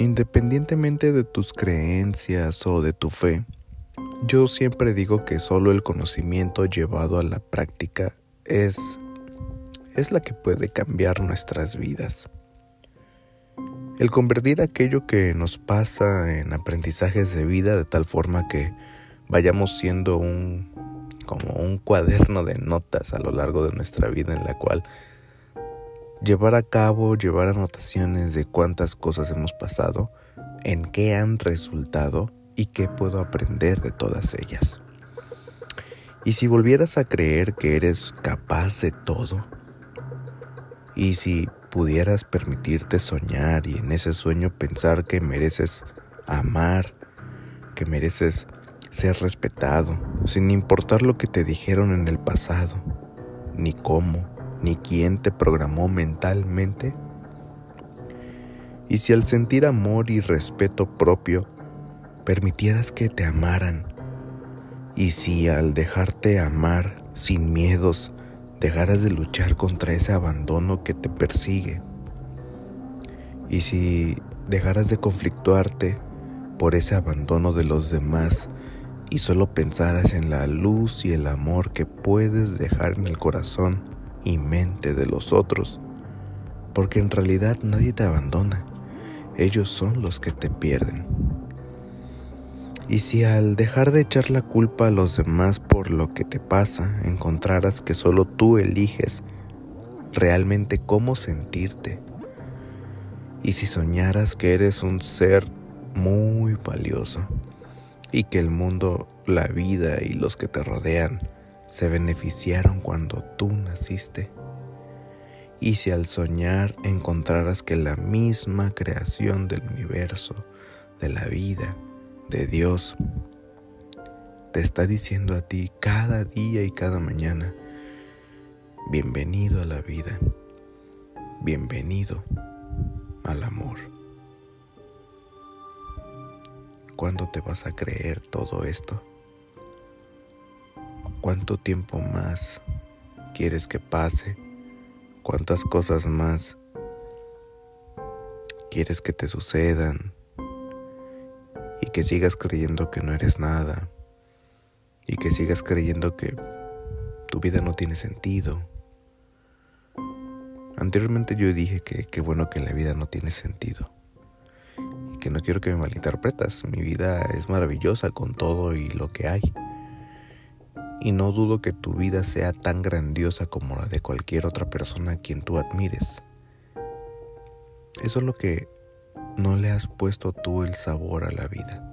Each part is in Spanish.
Independientemente de tus creencias o de tu fe, yo siempre digo que solo el conocimiento llevado a la práctica es, es la que puede cambiar nuestras vidas. El convertir aquello que nos pasa en aprendizajes de vida de tal forma que vayamos siendo un como un cuaderno de notas a lo largo de nuestra vida en la cual llevar a cabo, llevar anotaciones de cuántas cosas hemos pasado, en qué han resultado y qué puedo aprender de todas ellas. Y si volvieras a creer que eres capaz de todo, y si pudieras permitirte soñar y en ese sueño pensar que mereces amar, que mereces ser respetado, sin importar lo que te dijeron en el pasado, ni cómo, ni quién te programó mentalmente? Y si al sentir amor y respeto propio permitieras que te amaran, y si al dejarte amar sin miedos dejaras de luchar contra ese abandono que te persigue, y si dejaras de conflictuarte por ese abandono de los demás y solo pensaras en la luz y el amor que puedes dejar en el corazón, y mente de los otros, porque en realidad nadie te abandona, ellos son los que te pierden. Y si al dejar de echar la culpa a los demás por lo que te pasa, encontraras que solo tú eliges realmente cómo sentirte, y si soñaras que eres un ser muy valioso, y que el mundo, la vida y los que te rodean se beneficiaron cuando tú naciste. Y si al soñar encontraras que la misma creación del universo, de la vida, de Dios, te está diciendo a ti cada día y cada mañana, bienvenido a la vida, bienvenido al amor. ¿Cuándo te vas a creer todo esto? ¿Cuánto tiempo más quieres que pase? ¿Cuántas cosas más quieres que te sucedan? Y que sigas creyendo que no eres nada. Y que sigas creyendo que tu vida no tiene sentido. Anteriormente yo dije que qué bueno que la vida no tiene sentido. Y que no quiero que me malinterpretas. Mi vida es maravillosa con todo y lo que hay y no dudo que tu vida sea tan grandiosa como la de cualquier otra persona a quien tú admires. Eso es lo que no le has puesto tú el sabor a la vida.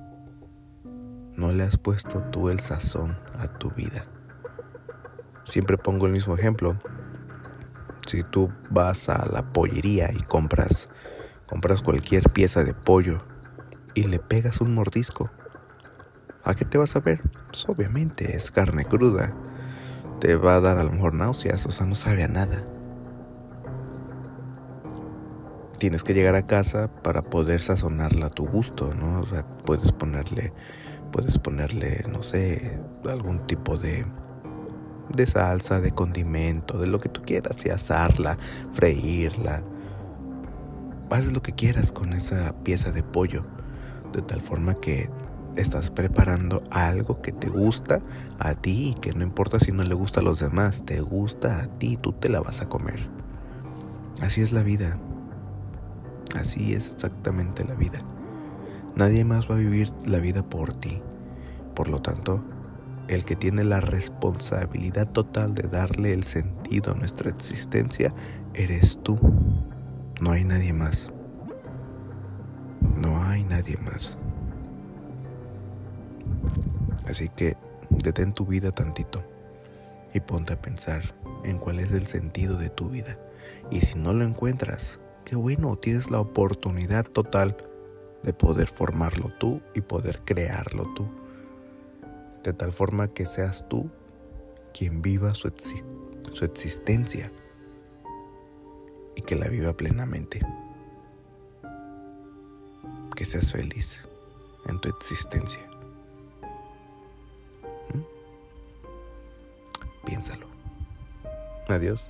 No le has puesto tú el sazón a tu vida. Siempre pongo el mismo ejemplo. Si tú vas a la pollería y compras compras cualquier pieza de pollo y le pegas un mordisco, ¿A qué te vas a ver? Pues obviamente es carne cruda. Te va a dar a lo mejor náuseas, o sea, no sabe a nada. Tienes que llegar a casa para poder sazonarla a tu gusto, ¿no? O sea, puedes ponerle, puedes ponerle, no sé, algún tipo de, de salsa, de condimento, de lo que tú quieras, y asarla, freírla. Haz lo que quieras con esa pieza de pollo, de tal forma que estás preparando algo que te gusta a ti y que no importa si no le gusta a los demás, te gusta a ti, tú te la vas a comer. Así es la vida. Así es exactamente la vida. Nadie más va a vivir la vida por ti. Por lo tanto, el que tiene la responsabilidad total de darle el sentido a nuestra existencia eres tú. No hay nadie más. No hay nadie más. Así que detén tu vida tantito y ponte a pensar en cuál es el sentido de tu vida. Y si no lo encuentras, qué bueno, tienes la oportunidad total de poder formarlo tú y poder crearlo tú. De tal forma que seas tú quien viva su, su existencia y que la viva plenamente. Que seas feliz en tu existencia. Piénsalo. Adiós.